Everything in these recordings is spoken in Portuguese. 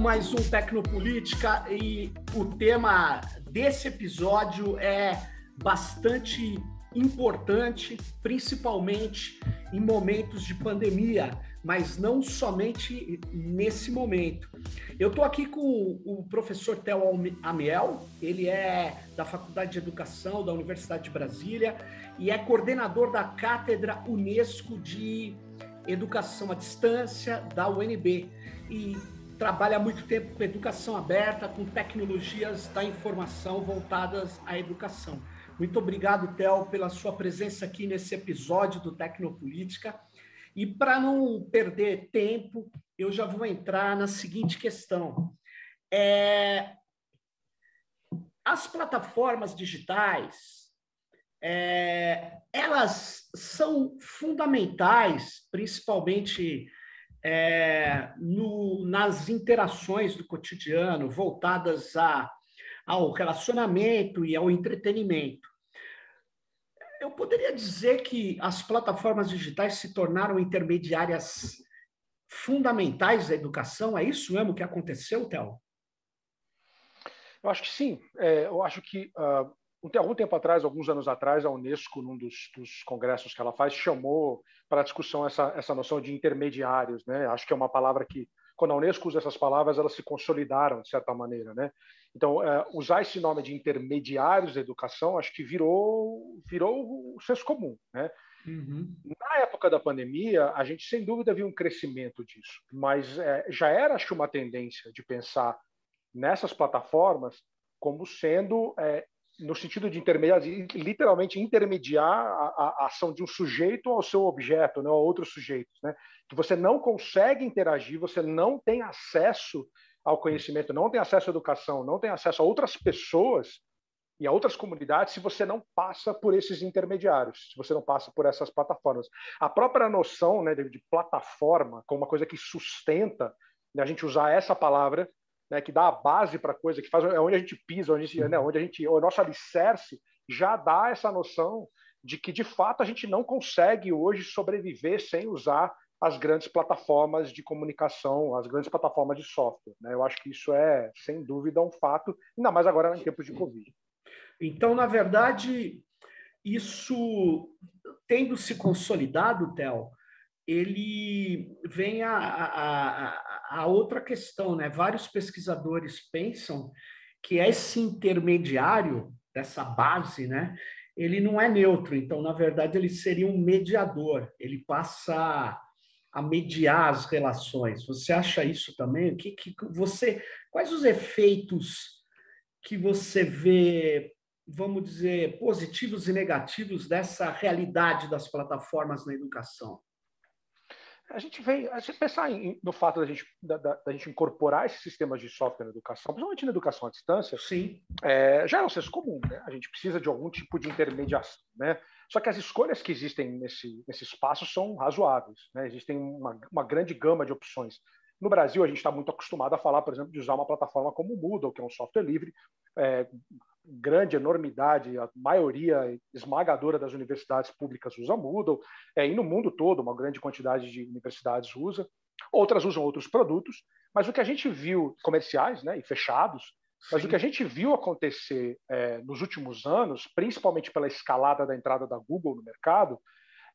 mais um Tecnopolítica e o tema desse episódio é bastante importante, principalmente em momentos de pandemia, mas não somente nesse momento. Eu estou aqui com o professor Theo Amiel, ele é da Faculdade de Educação da Universidade de Brasília e é coordenador da Cátedra Unesco de Educação à Distância da UNB. E trabalha há muito tempo com educação aberta, com tecnologias da informação voltadas à educação. Muito obrigado, Theo, pela sua presença aqui nesse episódio do Tecnopolítica. E para não perder tempo, eu já vou entrar na seguinte questão. É... As plataformas digitais, é... elas são fundamentais, principalmente é, no, nas interações do cotidiano voltadas a, ao relacionamento e ao entretenimento. Eu poderia dizer que as plataformas digitais se tornaram intermediárias fundamentais da educação? É isso mesmo que aconteceu, Théo? Eu acho que sim. É, eu acho que uh, algum tempo atrás, alguns anos atrás, a Unesco, num dos, dos congressos que ela faz, chamou para discussão essa, essa noção de intermediários. Né? Acho que é uma palavra que, quando a Unesco usa essas palavras, elas se consolidaram, de certa maneira. Né? Então, é, usar esse nome de intermediários da educação, acho que virou, virou o senso comum. Né? Uhum. Na época da pandemia, a gente, sem dúvida, viu um crescimento disso, mas é, já era, acho uma tendência de pensar nessas plataformas como sendo é, no sentido de intermediar, literalmente intermediar a, a, ação de um sujeito ao seu objeto, né, a outros sujeitos, né? Que você não consegue interagir, você não tem acesso ao conhecimento, não tem acesso à educação, não tem acesso a outras pessoas e a outras comunidades se você não passa por esses intermediários, se você não passa por essas plataformas. A própria noção né, de, de plataforma como uma coisa que sustenta, né, a gente usar essa palavra né, que dá a base para a coisa, que faz é onde a gente pisa, onde, a gente, né, onde a gente, o nosso alicerce já dá essa noção de que de fato a gente não consegue hoje sobreviver sem usar as grandes plataformas de comunicação, as grandes plataformas de software. Né? Eu acho que isso é, sem dúvida, um fato, ainda mais agora em tempos de Covid. Então, na verdade, isso tendo se consolidado, Theo, ele vem a, a, a, outra questão, né? Vários pesquisadores pensam que esse intermediário dessa base, né? Ele não é neutro, então na verdade ele seria um mediador. Ele passa a mediar as relações. Você acha isso também? O que, que você, quais os efeitos que você vê, vamos dizer, positivos e negativos dessa realidade das plataformas na educação? A gente vem, a gente pensar em, no fato da gente, da, da, da, gente incorporar esses sistemas de software na educação, principalmente na educação à distância, Sim. É, já é um senso comum, né? A gente precisa de algum tipo de intermediação, né? Só que as escolhas que existem nesse, nesse espaço são razoáveis, né? Existem uma, uma grande gama de opções. No Brasil, a gente está muito acostumado a falar, por exemplo, de usar uma plataforma como o Moodle, que é um software livre, é, grande enormidade, a maioria esmagadora das universidades públicas usa Moodle, é, e no mundo todo uma grande quantidade de universidades usa, outras usam outros produtos, mas o que a gente viu comerciais né, e fechados, mas Sim. o que a gente viu acontecer é, nos últimos anos, principalmente pela escalada da entrada da Google no mercado,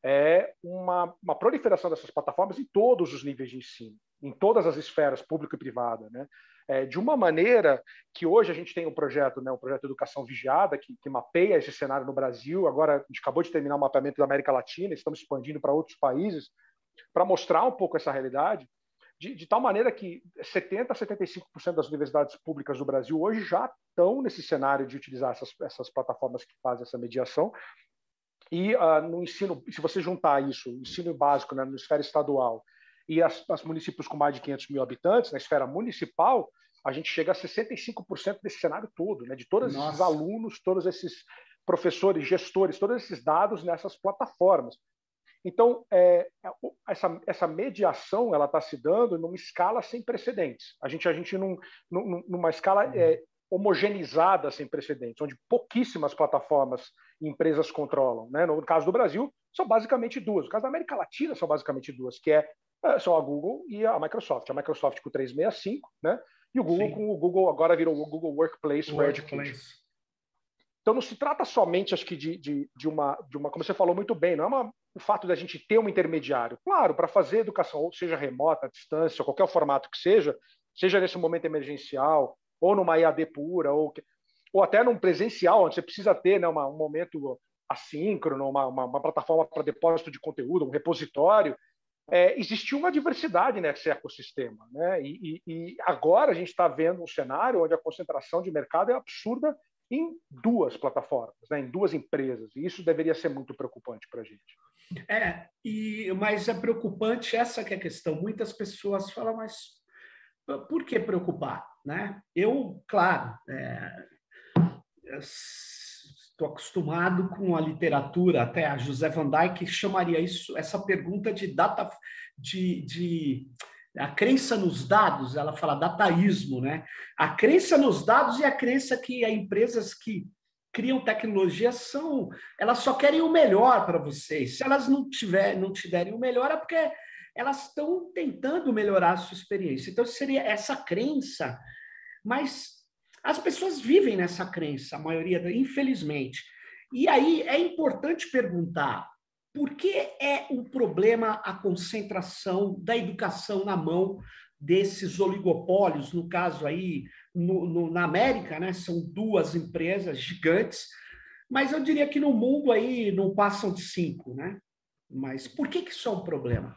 é uma, uma proliferação dessas plataformas em todos os níveis de ensino, em todas as esferas, pública e privada, né? É, de uma maneira que hoje a gente tem um projeto, né, um projeto Educação Vigiada, que, que mapeia esse cenário no Brasil. Agora, a gente acabou de terminar o mapeamento da América Latina, estamos expandindo para outros países, para mostrar um pouco essa realidade, de, de tal maneira que 70% a 75% das universidades públicas do Brasil hoje já estão nesse cenário de utilizar essas, essas plataformas que fazem essa mediação. E uh, no ensino, se você juntar isso, ensino básico né, na esfera estadual, e as, as municípios com mais de 500 mil habitantes, na esfera municipal, a gente chega a 65% desse cenário todo, né? de todos Nossa. esses alunos, todos esses professores, gestores, todos esses dados nessas plataformas. Então, é, é essa, essa mediação ela está se dando numa escala sem precedentes. A gente, a gente num, num, numa escala é, homogeneizada sem precedentes, onde pouquíssimas plataformas e empresas controlam. Né? No caso do Brasil, são basicamente duas. No caso da América Latina, são basicamente duas, que é, é são a Google e a Microsoft. A Microsoft com 365, né? E o Google, com o Google agora virou o Google Workplace for Education. Então não se trata somente, acho que, de, de, de, uma, de uma, como você falou muito bem, não é uma, o fato da gente ter um intermediário. Claro, para fazer educação, ou seja remota, à distância, qualquer formato que seja, seja nesse momento emergencial, ou numa IAD pura, ou, ou até num presencial, onde você precisa ter né, uma, um momento assíncrono, uma, uma, uma plataforma para depósito de conteúdo, um repositório, é, uma diversidade nesse ecossistema. Né? E, e, e agora a gente está vendo um cenário onde a concentração de mercado é absurda em duas plataformas, né, em duas empresas. E isso deveria ser muito preocupante para a gente. É, e, mas é preocupante essa que é a questão. Muitas pessoas falam, mas por que preocupar? Né? Eu, claro, é, estou acostumado com a literatura, até a José Van Dyke chamaria isso, essa pergunta de data, de, de a crença nos dados, ela fala dataísmo, né? A crença nos dados e a crença que as empresas que criam tecnologia são, elas só querem o melhor para vocês. Se elas não tiver, não te derem o melhor é porque elas estão tentando melhorar a sua experiência. Então seria essa crença, mas as pessoas vivem nessa crença, a maioria, infelizmente. E aí é importante perguntar por que é um problema a concentração da educação na mão desses oligopólios? No caso aí, no, no, na América, né, são duas empresas gigantes, mas eu diria que no mundo aí não passam de cinco, né? Mas por que, que isso é um problema?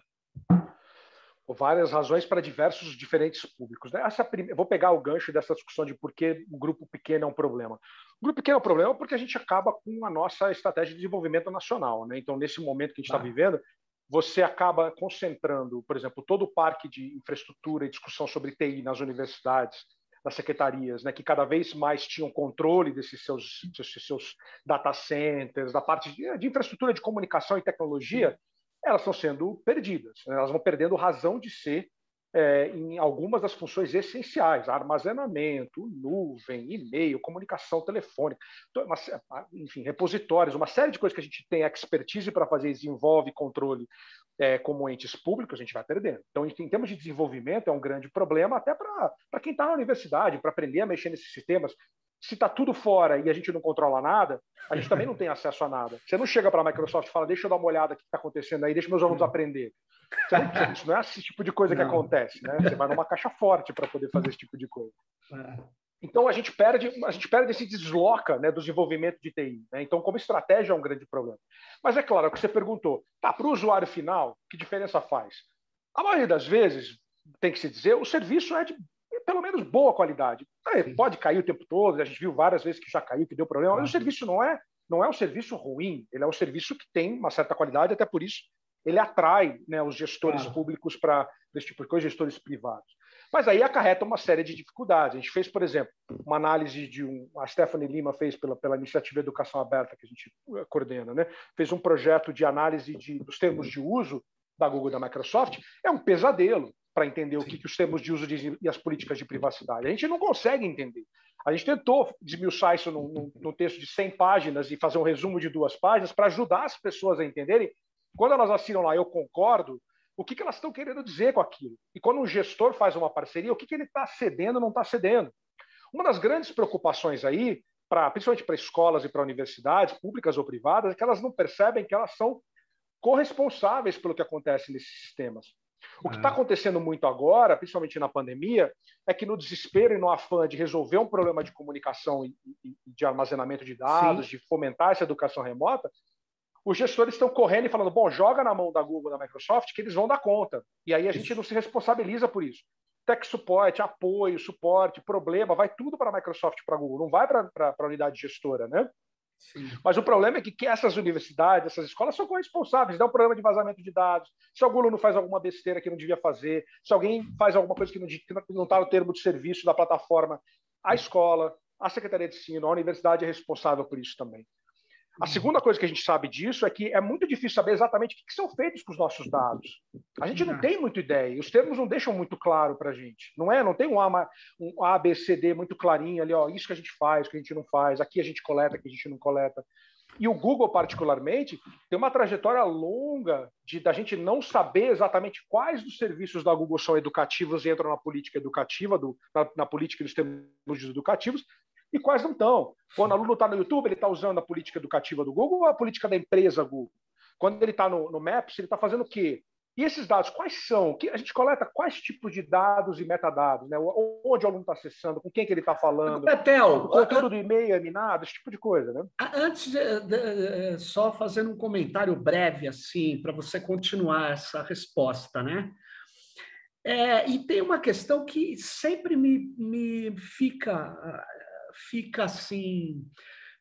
Várias razões para diversos diferentes públicos. Né? Essa prime... Vou pegar o gancho dessa discussão de por que o grupo pequeno é um problema. O grupo pequeno é um problema porque a gente acaba com a nossa estratégia de desenvolvimento nacional. Né? Então, nesse momento que a gente está ah. vivendo, você acaba concentrando, por exemplo, todo o parque de infraestrutura e discussão sobre TI nas universidades, nas secretarias, né, que cada vez mais tinham controle desses seus, desses seus data centers, da parte de, de infraestrutura de comunicação e tecnologia, elas estão sendo perdidas. Né? Elas vão perdendo razão de ser é, em algumas das funções essenciais, armazenamento, nuvem, e-mail, comunicação telefônica, uma, enfim, repositórios, uma série de coisas que a gente tem expertise para fazer, desenvolve controle é, como entes públicos, a gente vai perdendo. Então, em termos de desenvolvimento, é um grande problema até para quem está na universidade, para aprender a mexer nesses sistemas se está tudo fora e a gente não controla nada, a gente também não tem acesso a nada. Você não chega para a Microsoft e fala, deixa eu dar uma olhada no que está acontecendo aí, deixa meus alunos aprender. Não, isso não é esse tipo de coisa não. que acontece, né? Você vai numa caixa forte para poder fazer esse tipo de coisa. É. Então a gente perde, a gente perde esse desloca né, do desenvolvimento de TI. Né? Então, como estratégia é um grande problema. Mas é claro, é o que você perguntou, tá, para o usuário final, que diferença faz? A maioria das vezes, tem que se dizer, o serviço é de pelo menos boa qualidade. Pode cair o tempo todo, a gente viu várias vezes que já caiu, que deu problema, mas o serviço não é, não é um serviço ruim, ele é um serviço que tem uma certa qualidade, até por isso ele atrai né, os gestores públicos para esse tipo de coisa, gestores privados. Mas aí acarreta uma série de dificuldades. A gente fez, por exemplo, uma análise de um. A Stephanie Lima fez pela, pela iniciativa Educação Aberta, que a gente eh, coordena, né? fez um projeto de análise de, dos termos de uso da Google e da Microsoft. É um pesadelo para entender o que, que, os termos de uso dizem e as políticas de privacidade. A gente não consegue entender. A gente tentou desmiuçar isso num, num, num texto de 100 páginas e fazer um resumo de duas páginas para ajudar as pessoas a entenderem. Quando elas assinam lá, eu concordo, o que, que elas estão querendo dizer com aquilo. E quando um gestor faz uma parceria, o que, que ele está cedendo ou não está cedendo. Uma das grandes preocupações aí, pra, principalmente para escolas e para universidades, públicas ou privadas, é que elas não percebem que elas são corresponsáveis pelo que acontece nesses sistemas. O que está é. acontecendo muito agora, principalmente na pandemia, é que no desespero e no afã de resolver um problema de comunicação e, de armazenamento de dados, Sim. de fomentar essa educação remota, os gestores estão correndo e falando: bom, joga na mão da Google, da Microsoft, que eles vão dar conta. E aí a gente não se responsabiliza por isso. Tech suporte, apoio, suporte, problema, vai tudo para a Microsoft, para a Google, não vai para a unidade gestora, né? Mas o problema é que, essas universidades, essas escolas são corresponsáveis, dá um problema de vazamento de dados. Se algum aluno faz alguma besteira que não devia fazer, se alguém faz alguma coisa que não está no termo de serviço da plataforma, a escola, a Secretaria de Ensino, a universidade é responsável por isso também. A segunda coisa que a gente sabe disso é que é muito difícil saber exatamente o que são feitos com os nossos dados. A gente não tem muita ideia, os termos não deixam muito claro para a gente, não é? Não tem um A, um A, B, C, D muito clarinho ali, ó, isso que a gente faz, o que a gente não faz, aqui a gente coleta, aqui a gente não coleta. E o Google, particularmente, tem uma trajetória longa de da gente não saber exatamente quais dos serviços da Google são educativos e entram na política educativa, do, na, na política dos termos educativos, e quais não estão. Quando o aluno está no YouTube, ele está usando a política educativa do Google ou a política da empresa Google? Quando ele está no, no Maps, ele está fazendo o quê? E esses dados, quais são? A gente coleta quais tipos de dados e metadados? Né? Onde o aluno está acessando, com quem que ele está falando? Betel, o conteúdo do e-mail é minado, esse tipo de coisa. Né? Antes, de, só fazendo um comentário breve, assim, para você continuar essa resposta, né? É, e tem uma questão que sempre me, me fica, fica assim,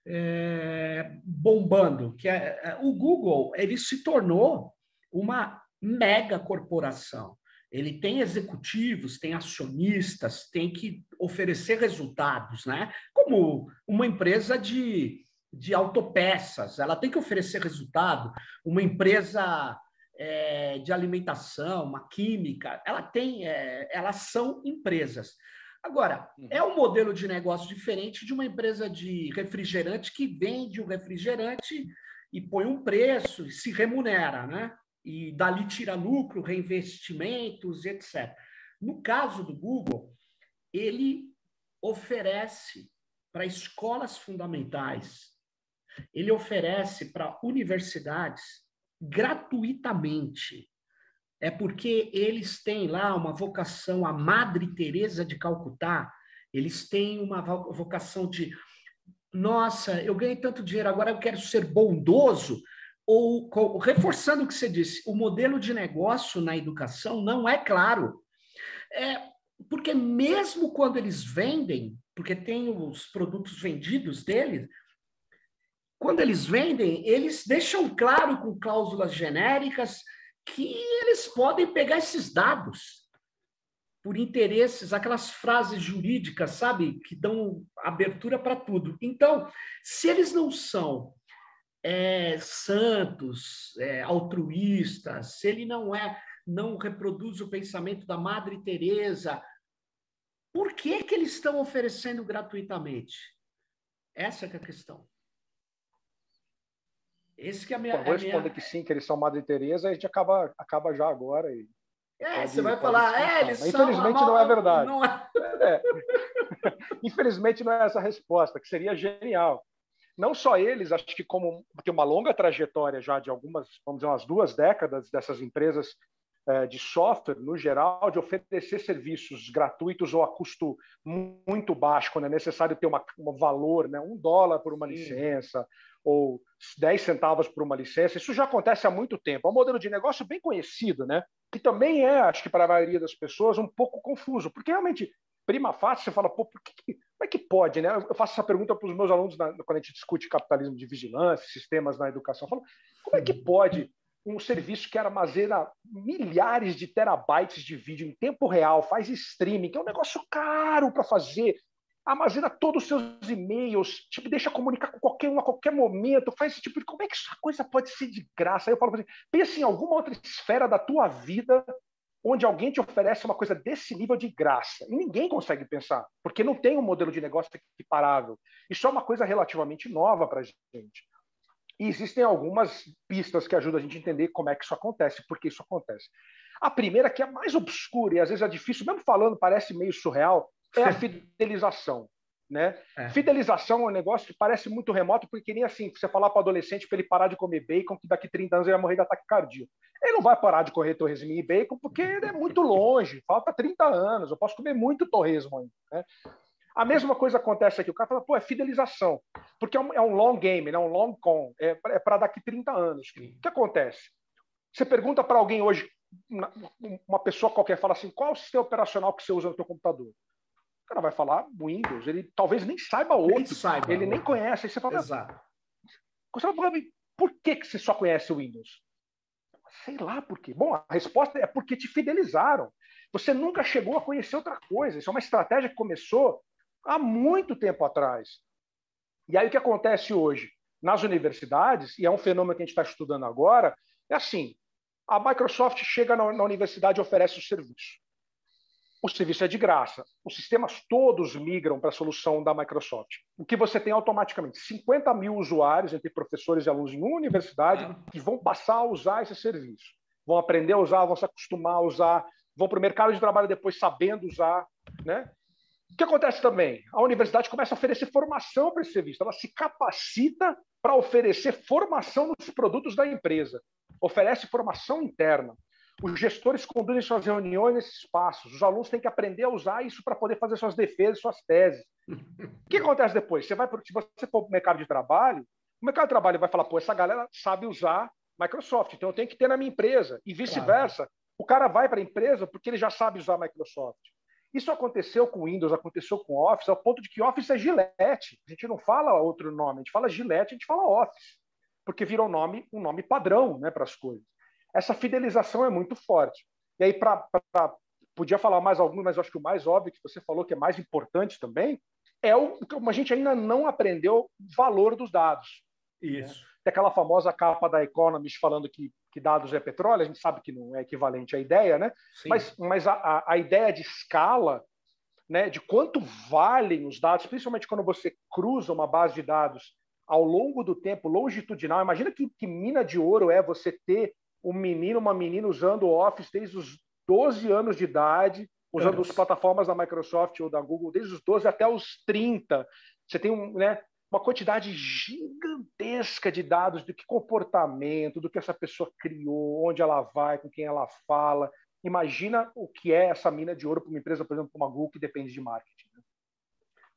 é, bombando, que é, é o Google ele se tornou uma mega corporação. Ele tem executivos, tem acionistas, tem que oferecer resultados, né? Como uma empresa de, de autopeças, ela tem que oferecer resultado. Uma empresa é, de alimentação, uma química, ela tem, é, elas são empresas. Agora, uhum. é um modelo de negócio diferente de uma empresa de refrigerante que vende o refrigerante e põe um preço e se remunera, né? e dali tira lucro, reinvestimentos, etc. No caso do Google, ele oferece para escolas fundamentais, ele oferece para universidades gratuitamente. É porque eles têm lá uma vocação, a Madre Teresa de Calcutá, eles têm uma vocação de nossa, eu ganhei tanto dinheiro, agora eu quero ser bondoso, ou reforçando o que você disse, o modelo de negócio na educação não é claro. É, porque mesmo quando eles vendem, porque tem os produtos vendidos deles, quando eles vendem, eles deixam claro com cláusulas genéricas que eles podem pegar esses dados por interesses, aquelas frases jurídicas, sabe, que dão abertura para tudo. Então, se eles não são é, santos, é, altruístas, se ele não é, não reproduz o pensamento da Madre Teresa, por que que eles estão oferecendo gratuitamente? Essa é, é a questão. Esse que é a minha. Então, vou responder minha... que sim, que eles são Madre Teresa, a gente acaba, acaba já agora. E é, pode, você vai falar, é, eles Mas, são. Infelizmente não é verdade. Não é... é. Infelizmente não é essa a resposta, que seria genial não só eles, acho que como tem uma longa trajetória já de algumas, vamos dizer, umas duas décadas dessas empresas é, de software, no geral, de oferecer serviços gratuitos ou a custo muito baixo, quando é necessário ter uma, um valor, né, um dólar por uma Sim. licença ou 10 centavos por uma licença. Isso já acontece há muito tempo. É um modelo de negócio bem conhecido, né? que também é, acho que para a maioria das pessoas, um pouco confuso, porque realmente prima facie, você fala, pô, por que, como é que pode, né? Eu faço essa pergunta para os meus alunos na, quando a gente discute capitalismo de vigilância, sistemas na educação. Eu falo, como é que pode um serviço que armazena milhares de terabytes de vídeo em tempo real, faz streaming, que é um negócio caro para fazer, armazena todos os seus e-mails, te deixa comunicar com qualquer um a qualquer momento, faz esse tipo de. Como é que essa coisa pode ser de graça? Aí eu falo assim, pensa em alguma outra esfera da tua vida onde alguém te oferece uma coisa desse nível de graça. E ninguém consegue pensar, porque não tem um modelo de negócio equiparável. Isso é uma coisa relativamente nova para a gente. E existem algumas pistas que ajudam a gente a entender como é que isso acontece, por que isso acontece. A primeira, que é mais obscura e às vezes é difícil, mesmo falando, parece meio surreal, é a fidelização. Né? É. Fidelização é um negócio que parece muito remoto, porque nem assim, você falar para o adolescente para ele parar de comer bacon, que daqui 30 anos ele vai morrer de ataque cardíaco. Ele não vai parar de correr torresmo e bacon, porque ele é muito longe, falta 30 anos, eu posso comer muito torresmo ainda. Né? A mesma coisa acontece aqui, o cara fala, pô, é fidelização, porque é um, é um long game, é um long con, é, é para daqui 30 anos. O que acontece? Você pergunta para alguém hoje, uma pessoa qualquer, fala assim, qual é o sistema operacional que você usa no seu computador? O cara vai falar Windows, ele talvez nem saiba outro, nem saiba ele nem conhece. Aí você fala, Exato. Você fala, por que, que você só conhece o Windows? Sei lá por quê. Bom, a resposta é porque te fidelizaram. Você nunca chegou a conhecer outra coisa. Isso é uma estratégia que começou há muito tempo atrás. E aí o que acontece hoje? Nas universidades, e é um fenômeno que a gente está estudando agora, é assim: a Microsoft chega na, na universidade e oferece o serviço. o serviço é de graça. Os sistemas todos migram para a solução da Microsoft. O que você tem automaticamente? 50 mil usuários, entre professores e alunos em uma universidade, ah. que vão passar a usar esse serviço. Vão aprender a usar, vão se acostumar a usar, vão para o mercado de trabalho depois sabendo usar. Né? O que acontece também? A universidade começa a oferecer formação para esse serviço. Ela se capacita para oferecer formação nos produtos da empresa. Oferece formação interna. Os gestores conduzem suas reuniões nesses espaços. Os alunos têm que aprender a usar isso para poder fazer suas defesas, suas teses. O que acontece depois? Você vai, se você for para o mercado de trabalho, o mercado de trabalho vai falar: pô, essa galera sabe usar Microsoft, então eu tenho que ter na minha empresa. E vice-versa. Claro. O cara vai para a empresa porque ele já sabe usar Microsoft. Isso aconteceu com Windows, aconteceu com Office, ao ponto de que Office é Gillette. A gente não fala outro nome, a gente fala Gillette, a gente fala Office, porque virou um nome, um nome padrão né, para as coisas. Essa fidelização é muito forte. E aí, para podia falar mais algum, mas acho que o mais óbvio que você falou, que é mais importante também, é o que a gente ainda não aprendeu o valor dos dados. Isso. Né? Tem aquela famosa capa da Economist falando que, que dados é petróleo, a gente sabe que não é equivalente à ideia, né? Sim. Mas, mas a, a ideia de escala, né, de quanto valem os dados, principalmente quando você cruza uma base de dados ao longo do tempo, longitudinal. Imagina que, que mina de ouro é você ter um menino, uma menina usando o Office desde os 12 anos de idade, usando as plataformas da Microsoft ou da Google desde os 12 até os 30. Você tem um, né, uma quantidade gigantesca de dados do que comportamento, do que essa pessoa criou, onde ela vai, com quem ela fala. Imagina o que é essa mina de ouro para uma empresa, por exemplo, como a Google, que depende de marketing. Né?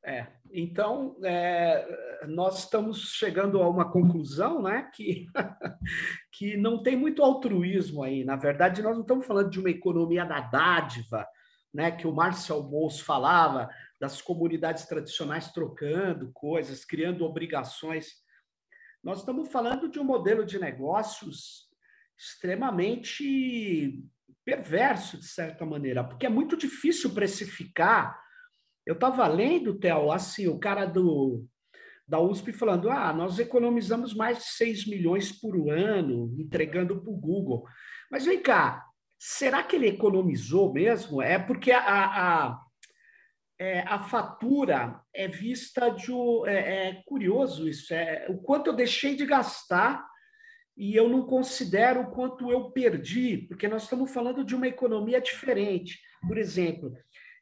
É, então é, nós estamos chegando a uma conclusão, né, que, que não tem muito altruísmo aí. Na verdade, nós não estamos falando de uma economia da dádiva, né, que o Marcel Mauss falava, das comunidades tradicionais trocando coisas, criando obrigações. Nós estamos falando de um modelo de negócios extremamente perverso, de certa maneira, porque é muito difícil precificar. Eu estava lendo, Theo, assim, o cara do, da USP falando: ah, nós economizamos mais de 6 milhões por ano entregando para o Google. Mas vem cá, será que ele economizou mesmo? É porque a, a, é, a fatura é vista de. É, é, curioso isso, é o quanto eu deixei de gastar e eu não considero o quanto eu perdi, porque nós estamos falando de uma economia diferente. Por exemplo,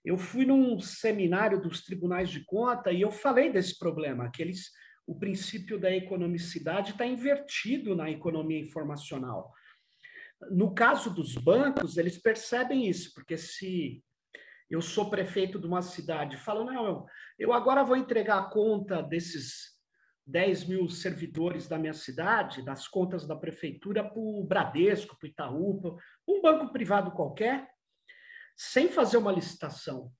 eu fui num seminário dos tribunais de conta e eu falei desse problema, que eles, o princípio da economicidade está invertido na economia informacional. No caso dos bancos, eles percebem isso, porque se eu sou prefeito de uma cidade, falo, não, eu agora vou entregar a conta desses 10 mil servidores da minha cidade, das contas da prefeitura, para o Bradesco, para o Itaú, para um banco privado qualquer, sem fazer uma licitação,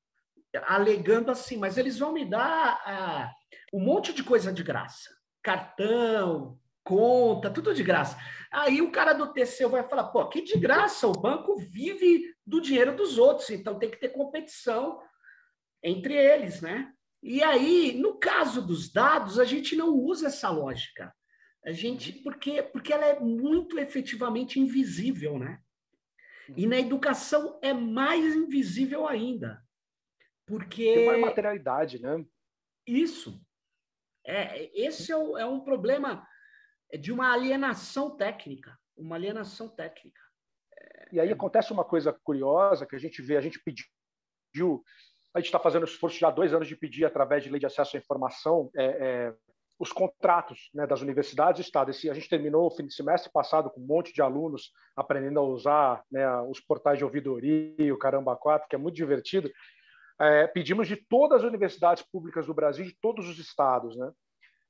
alegando assim, mas eles vão me dar ah, um monte de coisa de graça. Cartão, conta, tudo de graça. Aí o cara do TCU vai falar, pô, que de graça, o banco vive do dinheiro dos outros, então tem que ter competição entre eles, né? E aí, no caso dos dados, a gente não usa essa lógica. A gente, porque, porque ela é muito efetivamente invisível, né? E na educação é mais invisível ainda. Porque. Tem mais materialidade, né? Isso. É, esse é, o, é um problema de uma alienação técnica. Uma alienação técnica. E aí acontece uma coisa curiosa que a gente vê, a gente pediu, a gente está fazendo esforço já há dois anos de pedir, através de lei de acesso à informação, é, é, os contratos né, das universidades e Estado. Esse, a gente terminou o fim de semestre passado com um monte de alunos aprendendo a usar né, os portais de ouvidoria, o Caramba 4, que é muito divertido. É, pedimos de todas as universidades públicas do Brasil, de todos os estados. Né?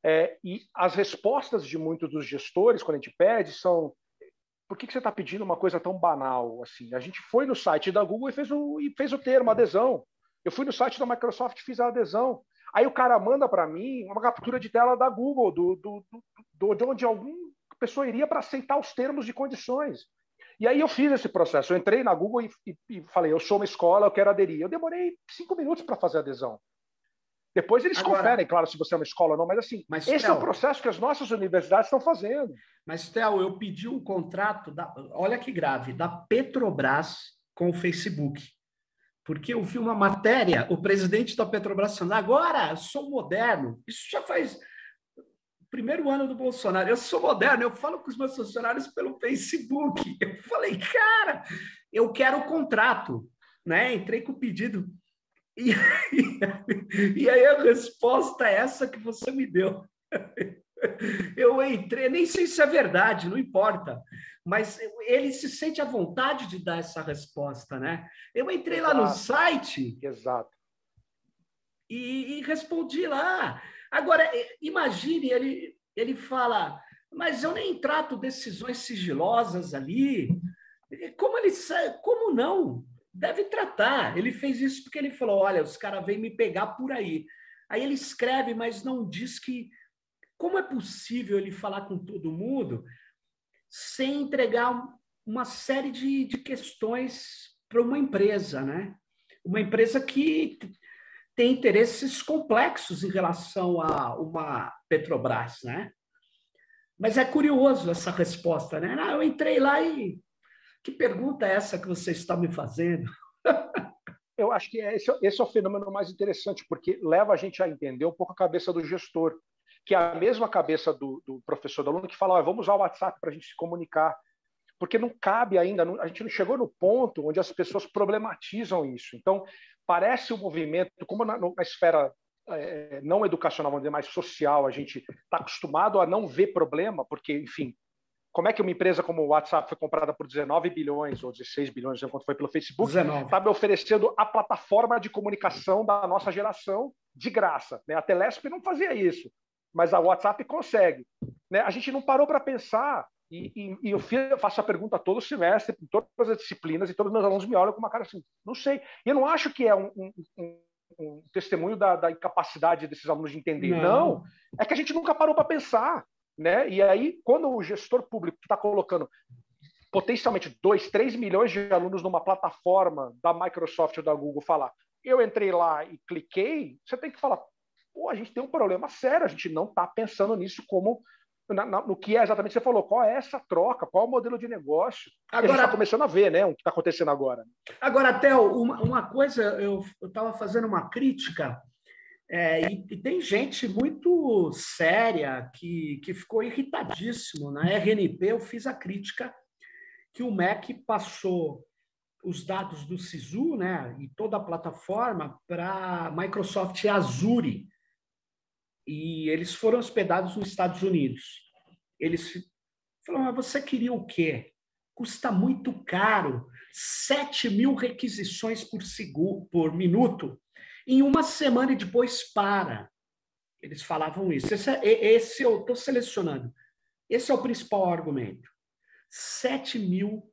É, e as respostas de muitos dos gestores, quando a gente pede, são por que, que você está pedindo uma coisa tão banal assim? A gente foi no site da Google e fez o, e fez o termo, adesão. Eu fui no site da Microsoft e fiz a adesão. Aí o cara manda para mim uma captura de tela da Google, do, do, do, de onde alguma pessoa iria para aceitar os termos e condições. E aí eu fiz esse processo. Eu entrei na Google e, e, e falei, eu sou uma escola, eu quero aderir. Eu demorei cinco minutos para fazer a adesão. Depois eles Agora, conferem, claro, se você é uma escola ou não, mas assim, mas, esse Theo, é o processo que as nossas universidades estão fazendo. Mas, Theo, eu pedi um contrato, da, olha que grave, da Petrobras com o Facebook. porque eu vi uma matéria, o presidente da Petrobras falando, agora sou moderno. Isso já faz primeiro ano do Bolsonaro. Eu sou moderno, eu falo com os meus funcionários pelo Facebook. Eu falei, cara, eu quero o contrato. Né? Entrei com o pedido. E, e aí a resposta é essa que você me deu. Eu entrei, nem sei se é verdade, não importa mas ele se sente à vontade de dar essa resposta, né? Eu entrei Exato. lá no site. Exato. E, e, respondi lá. Agora, imagine, ele, ele fala, mas eu nem trato decisões sigilosas ali. Como ele como não? Deve tratar. Ele fez isso porque ele falou: olha, os caras vêm me pegar por aí. Aí ele escreve, mas não diz que. Como é possível ele falar com todo mundo? sem entregar uma série de, de questões para uma empresa, né? Uma empresa que tem interesses complexos em relação a uma Petrobras, né? Mas é curioso essa resposta, né? Ah, eu entrei lá e que pergunta é essa que você está me fazendo? eu acho que esse, esse é o fenômeno mais interessante, porque leva a gente a entender um pouco a cabeça do gestor que é a mesma cabeça do, do professor do aluno que fala, vamos usar o WhatsApp para a gente se comunicar. Porque não cabe ainda, a gente não chegou no ponto onde as pessoas problematizam isso. Então, parece um movimento, como na, na esfera é, não educacional, dizer, mais social, a gente está acostumado a não ver problema, porque, enfim, como é que uma empresa como o WhatsApp foi comprada por 19 bilhões ou 16 bilhões, enquanto foi pelo Facebook, está me oferecendo a plataforma de comunicação da nossa geração de graça. Né? A Telesp não fazia isso mas a WhatsApp consegue. Né? A gente não parou para pensar, e, e, e eu, faço a pergunta todo semestre, em todas as disciplinas, e todos os meus alunos me olham com uma cara assim, não sei. E eu não acho que é um, um, um, um testemunho da, da, incapacidade desses alunos de entender. Não, não é que a gente nunca parou para pensar. Né? E aí, quando o gestor público está colocando potencialmente 2, 3 milhões de alunos numa plataforma da Microsoft ou da Google falar, eu entrei lá e cliquei, você tem que falar, pô, a gente tem um problema sério, a gente não está pensando nisso como na, na, no que é exatamente você falou, qual é essa troca, qual é o modelo de negócio. Agora, a gente está começando a ver, né, o que está acontecendo agora. Agora, Theo, uma, uma coisa, eu estava fazendo uma crítica, é, e, e, tem gente muito séria que, que ficou irritadíssimo. Na RNP eu fiz a crítica que o MEC passou os dados do SISU né, e toda a plataforma para Microsoft Azure, e eles foram hospedados nos Estados Unidos. Eles falaram, mas você queria o quê? Custa muito caro, 7 mil requisições por, segundo, por minuto, em uma semana e depois para. Eles falavam isso. Esse, é, esse eu estou selecionando. Esse é o principal argumento. 7 mil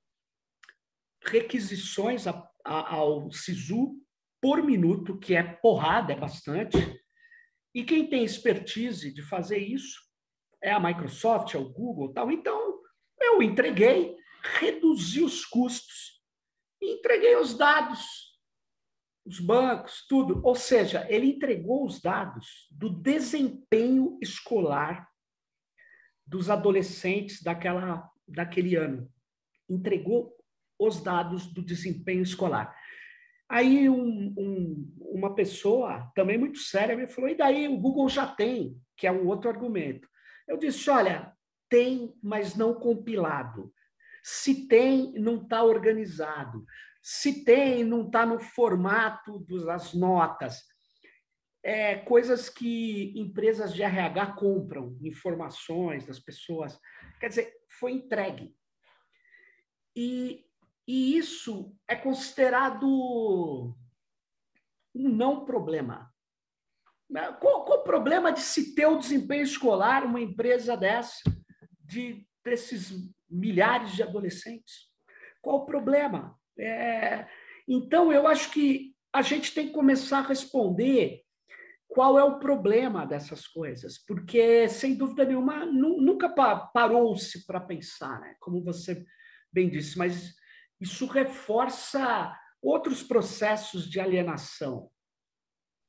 requisições a, a, ao SISU por minuto, que é porrada, é bastante, e quem tem expertise de fazer isso é a Microsoft, é o Google, tal. Então, eu entreguei, reduzi os custos, entreguei os dados, os bancos, tudo. Ou seja, ele entregou os dados do desempenho escolar dos adolescentes daquela, daquele ano. Entregou os dados do desempenho escolar. Aí um, um, uma pessoa também muito séria me falou: e daí o Google já tem, que é um outro argumento. Eu disse: olha, tem, mas não compilado. Se tem, não está organizado. Se tem, não está no formato das notas. É, coisas que empresas de RH compram, informações das pessoas. Quer dizer, foi entregue. E e isso é considerado um não problema. Qual, qual o problema de se ter o desempenho escolar uma empresa dessa, de, desses milhares de adolescentes? Qual o problema? É, então, eu acho que a gente tem que começar a responder qual é o problema dessas coisas, porque, sem dúvida nenhuma, nunca parou-se para pensar, né? como você bem disse, mas isso reforça outros processos de alienação.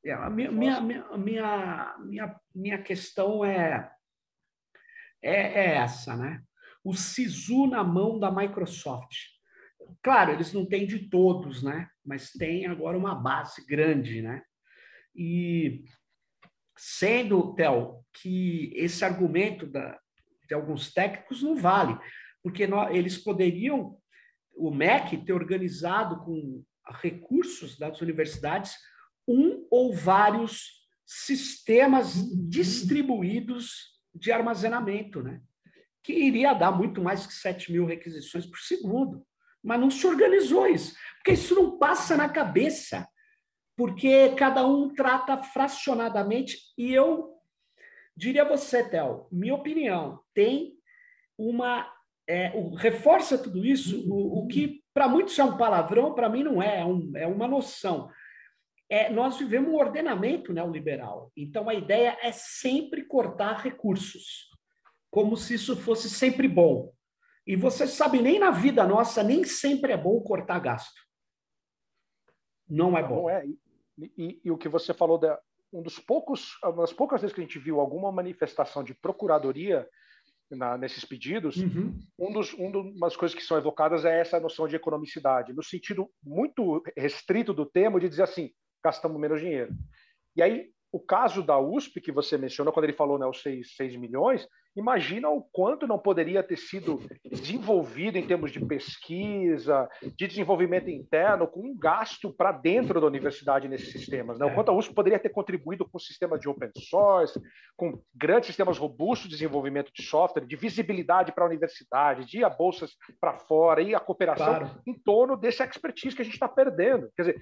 É, a minha, minha, minha, minha, minha questão é, é, é essa, né? O SISU na mão da Microsoft. Claro, eles não têm de todos, né? Mas tem agora uma base grande, né? E sendo, Theo, que esse argumento da, de alguns técnicos não vale, porque nós, eles poderiam, o MEC, ter organizado com recursos das universidades um ou vários sistemas distribuídos de armazenamento, né? que iria dar muito mais que 7 mil requisições por segundo. Mas não se organizou isso, porque isso não passa na cabeça, porque cada um trata fracionadamente, e eu diria a você, Théo, minha opinião, tem uma. É, o, reforça tudo isso, o, o que para muitos é um palavrão, para mim não é, é, um, é uma noção. É, nós vivemos um ordenamento neoliberal, então a ideia é sempre cortar recursos, como se isso fosse sempre bom. E você sabe, nem na vida nossa, nem sempre é bom cortar gasto. Não é bom. Não é. E, e, e o que você falou, da, um dos poucos, uma das poucas vezes que a gente viu alguma manifestação de procuradoria na, nesses pedidos, uhum. um dos, um das coisas que são evocadas é essa noção de economicidade, no sentido muito restrito do termo de dizer assim, gastamos menos dinheiro. E aí, o caso da USP, que você mencionou, quando ele falou né, os 6, 6 milhões, imagina o quanto não poderia ter sido desenvolvido em termos de pesquisa, de desenvolvimento interno, com um gasto para dentro da universidade nesses sistemas. Né? O quanto a USP poderia ter contribuído com sistemas de open source, com grandes sistemas robustos de desenvolvimento de software, de visibilidade para a universidade, de ir a bolsas para fora e a cooperação claro. em torno desse expertise que a gente está perdendo. Quer dizer,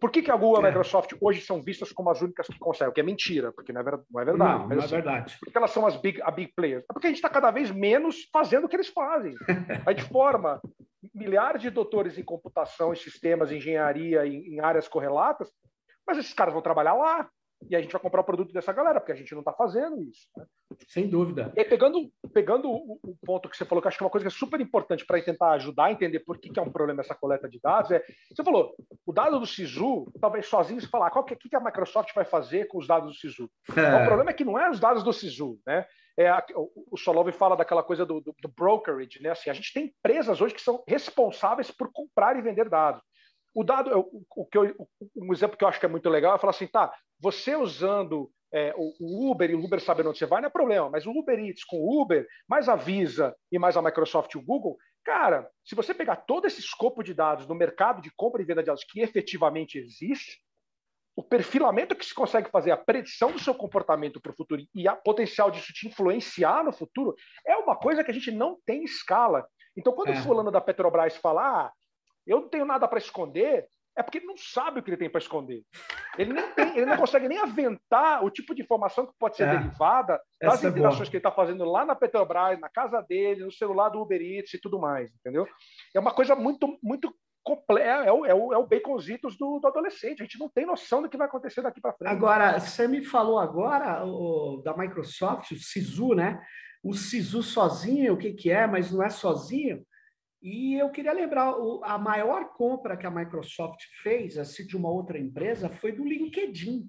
por que, que a Google e a é. Microsoft hoje são vistas como as únicas que conseguem? O que é mentira, porque não é, verdade. Não, é verdade, não, não é assim, verdade. Porque elas são as big, a big players é porque a gente está cada vez menos fazendo o que eles fazem. A gente forma milhares de doutores em computação, em sistemas, em engenharia, em, em áreas correlatas, mas esses caras vão trabalhar lá e a gente vai comprar o produto dessa galera, porque a gente não está fazendo isso. Né? Sem dúvida. E pegando, pegando o, o, ponto que você falou, que acho que é uma coisa que é super importante para tentar ajudar a entender por que, que, é um problema essa coleta de dados, é, você falou, o dado do SISU, talvez sozinho você falar, qual que, que a Microsoft vai fazer com os dados do SISU? É. O problema é que não é os dados do SISU, né? É, o Solov fala daquela coisa do, do, do, brokerage, né? Assim, a gente tem empresas hoje que são responsáveis por comprar e vender dados. O dado, o, o que eu, um exemplo que eu acho que é muito legal é falar assim, tá, você usando é, o Uber e o Uber sabendo onde você vai não é problema, mas o Uber Eats com o Uber, mais a Visa e mais a Microsoft e o Google, cara, se você pegar todo esse escopo de dados no mercado de compra e venda de dados que efetivamente existe, o perfilamento que se consegue fazer, a predição do seu comportamento para o futuro e a potencial disso te influenciar no futuro, é uma coisa que a gente não tem escala. Então, quando é. o fulano da Petrobras fala, ah, eu não tenho nada para esconder, é porque ele não sabe o que ele tem para esconder. Ele, nem tem, ele não consegue nem aventar o tipo de informação que pode ser é. derivada das Essa é interações é que ele está fazendo lá na Petrobras, na casa dele, no celular do Uber Eats e tudo mais, entendeu? É uma coisa muito, muito é, é, o, é, o, é o baconzitos do, do, adolescente. A gente não tem noção do que vai acontecer daqui para frente. Agora, você me falou agora o, da Microsoft, o SISU, né? O SISU sozinho, o que, que é, mas não é sozinho. E eu queria lembrar, o, a maior compra que a Microsoft fez, assim, de uma outra empresa, foi do LinkedIn.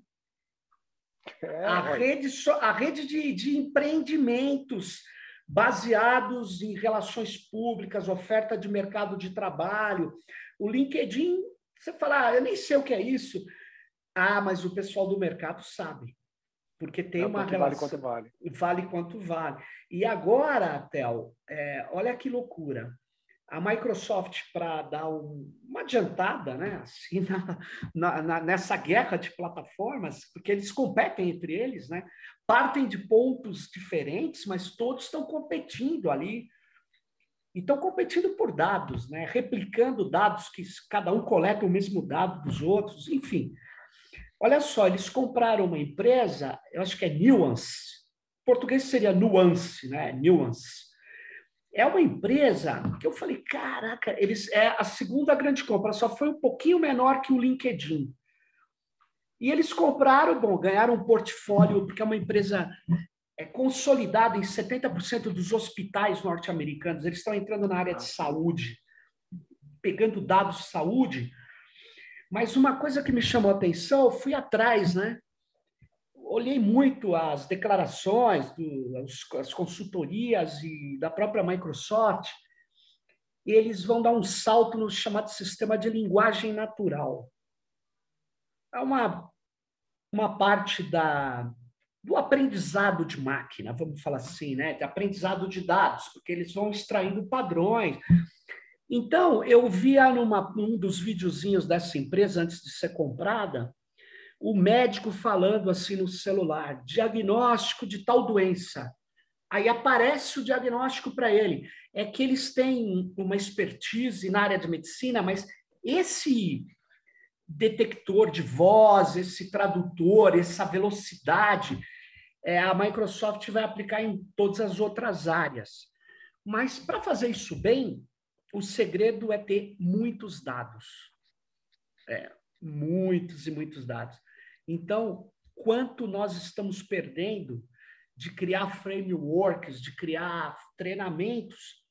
É, a, rede, a rede de, de empreendimentos baseados em relações públicas, oferta de mercado de trabalho, o LinkedIn, você fala, ah, eu nem sei o que é isso. Ah, mas o pessoal do mercado sabe. Porque tem é, uma relação. Vale quanto vale. Vale quanto vale. E agora, Tel, é, olha que loucura. A Microsoft, para dar um, uma adiantada né, assim, na, na, nessa guerra de plataformas, porque eles competem entre eles, né, partem de pontos diferentes, mas todos estão competindo ali e estão competindo por dados, né? replicando dados que cada um coleta o mesmo dado dos outros, enfim. Olha só, eles compraram uma empresa, eu acho que é Nuance, em português seria Nuance, né? Nuance. É uma empresa que eu falei, caraca, eles é a segunda grande compra, só foi um pouquinho menor que o LinkedIn. E eles compraram, bom, ganharam um portfólio, porque é uma empresa é consolidada em 70% dos hospitais norte-americanos. Eles estão entrando na área de saúde, pegando dados de saúde. Mas uma coisa que me chamou a atenção, eu fui atrás, né? Olhei muito as declarações, do, as, as consultorias e da própria Microsoft. eles vão dar um salto no chamado sistema de linguagem natural. É uma, uma parte da, do aprendizado de máquina, vamos falar assim, né? De aprendizado de dados, porque eles vão extraindo padrões. Então, eu via numa, num dos videozinhos dessa empresa, antes de ser comprada, o médico falando assim no celular, diagnóstico de tal doença. Aí aparece o diagnóstico para ele. É que eles têm uma expertise na área de medicina, mas esse detector de voz, esse tradutor, essa velocidade, a Microsoft vai aplicar em todas as outras áreas. Mas para fazer isso bem, o segredo é ter muitos dados. É, muitos e muitos dados. Então, quanto nós estamos perdendo de criar frameworks, de criar treinamentos,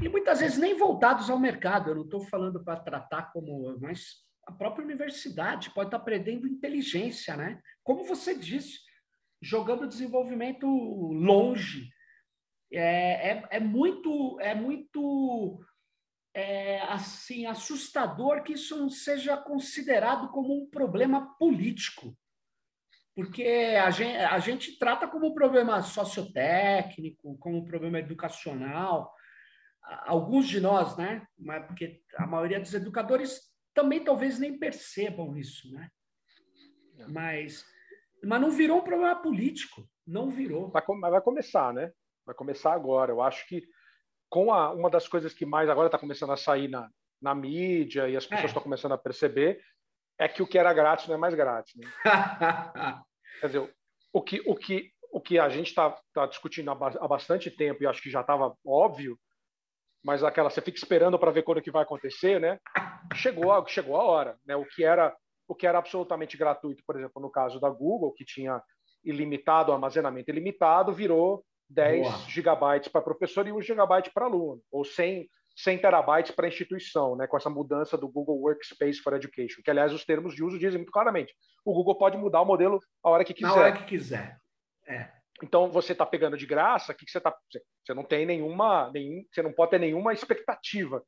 e muitas vezes nem voltados ao mercado. Eu não estou falando para tratar como, mas a própria universidade pode estar tá aprendendo inteligência, né? Como você disse, jogando desenvolvimento longe. É, é, é muito, é muito é, assim assustador que isso não seja considerado como um problema político porque a gente, a gente trata como um problema sociotécnico, como um problema educacional. Alguns de nós, né? Porque a maioria dos educadores também talvez nem percebam isso, né? Mas, mas não virou um problema político, não virou. Vai, vai começar, né? Vai começar agora. Eu acho que com a, uma das coisas que mais agora está começando a sair na, na mídia e as pessoas estão é. começando a perceber é que o que era grátis não é mais grátis. Né? Quer dizer, o que, o que, o que a gente está tá discutindo há, há bastante tempo e acho que já estava óbvio, mas aquela você fica esperando para ver quando que vai acontecer, né? Chegou, chegou a hora, né? O que era o que era absolutamente gratuito, por exemplo, no caso da Google, que tinha ilimitado, armazenamento ilimitado, virou 10 Boa. gigabytes para professor e 1 gigabyte para aluno, ou 100 100 terabytes para instituição, né, com essa mudança do Google Workspace for Education, que, aliás, os termos de uso dizem muito claramente. O Google pode mudar o modelo a hora que quiser. Na hora que quiser. É. Então, você está pegando de graça, que, que você está. Você não tem nenhuma. Nenhum, você não pode ter nenhuma expectativa.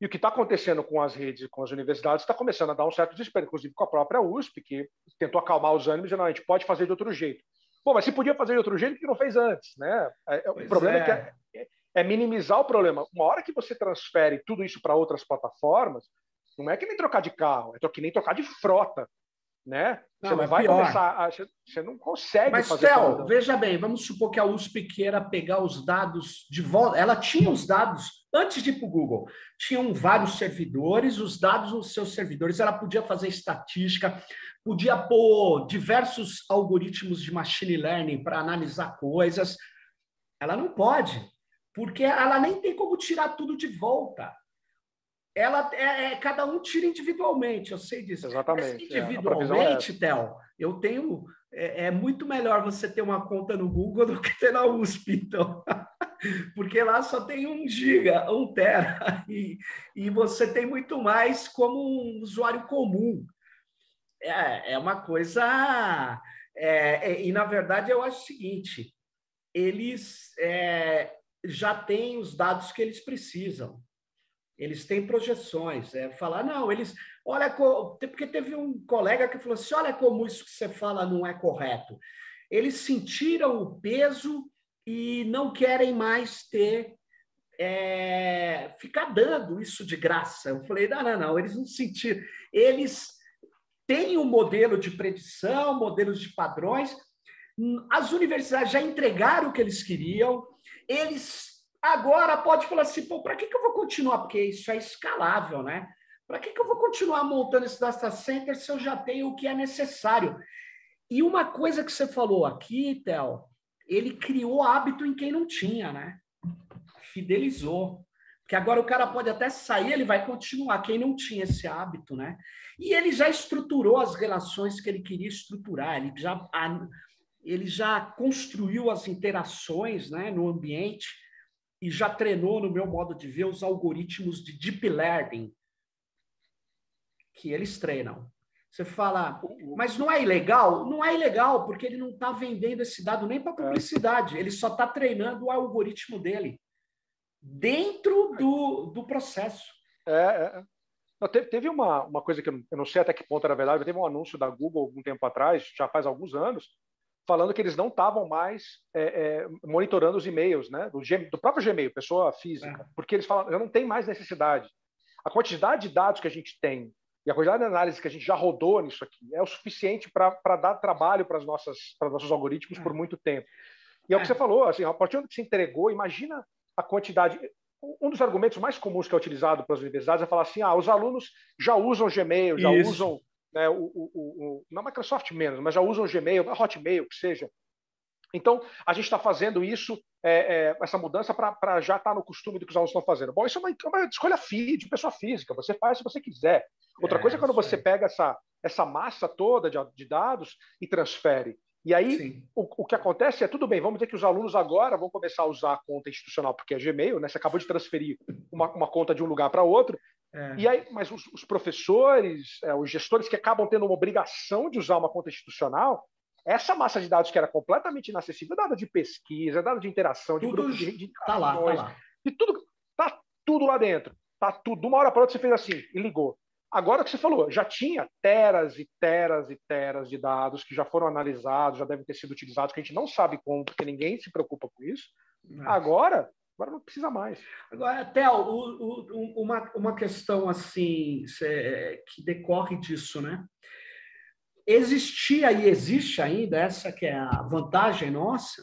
E o que está acontecendo com as redes e com as universidades está começando a dar um certo desespero, inclusive com a própria USP, que tentou acalmar os ânimos e não, a gente pode fazer de outro jeito. Pô, mas se podia fazer de outro jeito, que não fez antes, né? É, é o problema é, é que é, é minimizar o problema. Uma hora que você transfere tudo isso para outras plataformas, não é que nem trocar de carro, é que nem trocar de frota, né? Não, você não vai pior. começar, a, você não consegue Mas, fazer. Mas, veja bem, vamos supor que a USP queira pegar os dados de volta. Ela tinha os dados antes de ir para o Google. Tinham vários servidores, os dados nos seus servidores. Ela podia fazer estatística, podia pôr diversos algoritmos de machine learning para analisar coisas. Ela não pode porque ela nem tem como tirar tudo de volta. Ela é, é cada um tira individualmente, eu sei disso. Exatamente. Mas é, individualmente, é, Theo, eu tenho é, é, muito melhor você ter uma conta no Google do que ter na USP, então. Porque lá só tem um giga, um tera, e, e você tem muito mais como um usuário comum. É, é uma coisa. É, é, e, na verdade, eu acho o seguinte: eles é, já têm os dados que eles precisam. Eles têm projeções. É falar, não, eles. Olha, porque teve um colega que falou assim: olha como isso que você fala não é correto. Eles sentiram o peso e não querem mais ter. É, ficar dando isso de graça. Eu falei, não, não, não, eles não sentiram. Eles têm um modelo de predição, modelos de padrões. As universidades já entregaram o que eles queriam, eles agora pode falar assim, pô, para que, que eu vou continuar? Porque isso é escalável, né? Para que, que eu vou continuar montando esse data center se eu já tenho o que é necessário? E uma coisa que você falou aqui, Theo, ele criou hábito em quem não tinha, né? Fidelizou. Porque agora o cara pode até sair, ele vai continuar, quem não tinha esse hábito, né? E ele já estruturou as relações que ele queria estruturar, ele já ele já construiu as interações né, no ambiente e já treinou, no meu modo de ver, os algoritmos de deep learning que eles treinam. Você fala, mas não é ilegal? Não é ilegal, porque ele não está vendendo esse dado nem para publicidade, ele só está treinando o algoritmo dele. dentro do, do processo. É, é. Teve, teve uma, uma coisa que eu não sei até que ponto era verdade, teve um anúncio da Google algum tempo atrás, já faz alguns anos, falando que eles não estavam mais é, é, monitorando os e-mails, né, do, do, próprio Gmail, pessoa física, é. porque eles falam, já não tem mais necessidade. A quantidade de dados que a gente tem e a quantidade de análise que a gente já rodou nisso aqui é o suficiente para dar trabalho para os nossos algoritmos por é. muito tempo. E é o que é. você falou, assim, a partir do que se entregou, imagina a quantidade. Um dos argumentos mais comuns que é utilizado pelas universidades é falar assim: ah, os alunos já usam Gmail, já Isso. usam né, o, o, o, na Microsoft menos, mas já usam Gmail, na Hotmail, que seja. Então, a gente está fazendo isso, é, é, essa mudança, para já estar tá no costume do que os alunos estão fazendo. Bom, isso é uma, é uma escolha de pessoa física, você faz se você quiser. Outra é, coisa é quando você pega essa, essa massa toda de, de dados e transfere. E aí, o, o, que acontece é, tudo bem, vamos dizer que os alunos agora vão começar a usar a conta institucional, porque é Gmail, né? Você acabou de transferir uma, uma conta de um lugar para outro. É. E aí, mas os, os professores, é, os gestores que acabam tendo uma obrigação de usar uma conta institucional, essa massa de dados que era completamente inacessível, dado de pesquisa, dado de interação, de tudo grupos de, de tá lá, tá lá. de tudo, tá tudo lá dentro. Tá tudo. De uma hora para outra você fez assim e ligou. Agora que você falou, já tinha teras e teras e teras de dados que já foram analisados, já devem ter sido utilizados, que a gente não sabe como, porque ninguém se preocupa com isso. Agora, agora não precisa mais. Agora, Theo, uma, uma questão assim que decorre disso, né? Existia e existe ainda, essa que é a vantagem nossa,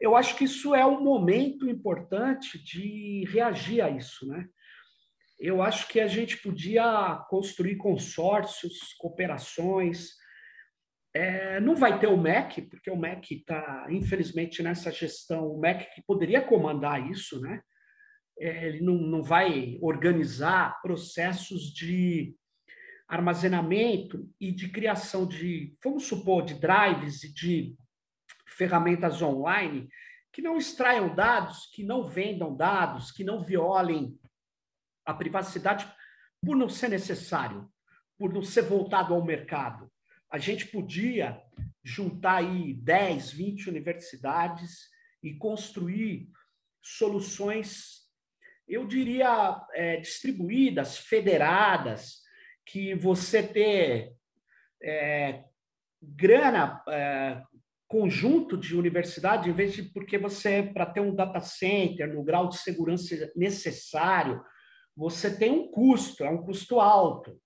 eu acho que isso é um momento importante de reagir a isso, né? eu acho que a gente podia construir consórcios, cooperações. É, não vai ter o MEC, porque o MEC está, infelizmente, nessa gestão, o MEC que poderia comandar isso, né? É, ele não, não vai organizar processos de armazenamento e de criação de, vamos supor, de drives e de ferramentas online que não extraiam dados, que não vendam dados, que não violem a privacidade por não ser necessário, por não ser voltado ao mercado. A gente podia juntar aí 10, 20 universidades e construir soluções, eu diria, é, distribuídas, federadas, que você ter é, grana, é, conjunto de universidade, em vez de porque você, para ter um data center no grau de segurança necessário, você tem um custo, é um custo alto.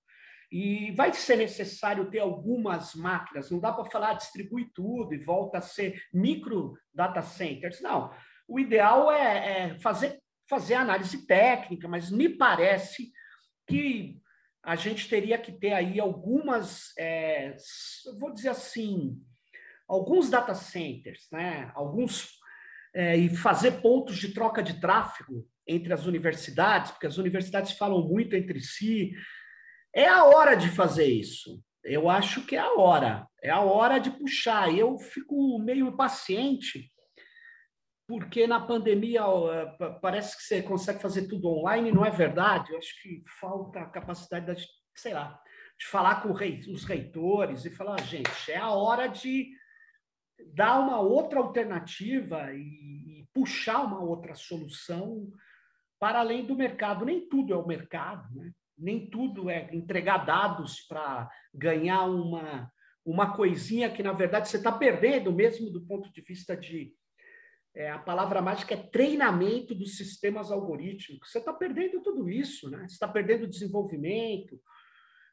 E vai ser necessário ter algumas máquinas, não dá para falar distribui tudo e volta a ser micro data centers. Não. O ideal é, é fazer, fazer análise técnica, mas me parece que a gente teria que ter aí algumas, é, vou dizer assim, alguns data centers, né? alguns, é, e fazer pontos de troca de tráfego entre as universidades, porque as universidades falam muito entre si. É a hora de fazer isso. Eu acho que é a hora. É a hora de puxar. Eu fico meio impaciente, porque na pandemia parece que você consegue fazer tudo online, não é verdade? Eu acho que falta a capacidade, de, sei lá, de falar com os reitores e falar, gente, é a hora de dar uma outra alternativa e, e puxar uma outra solução para além do mercado. Nem tudo é o mercado, né? Nem tudo é entregar dados para ganhar uma, uma coisinha que, na verdade, você está perdendo, mesmo do ponto de vista de. É, a palavra mágica é treinamento dos sistemas algorítmicos. Você está perdendo tudo isso, né? Você está perdendo desenvolvimento.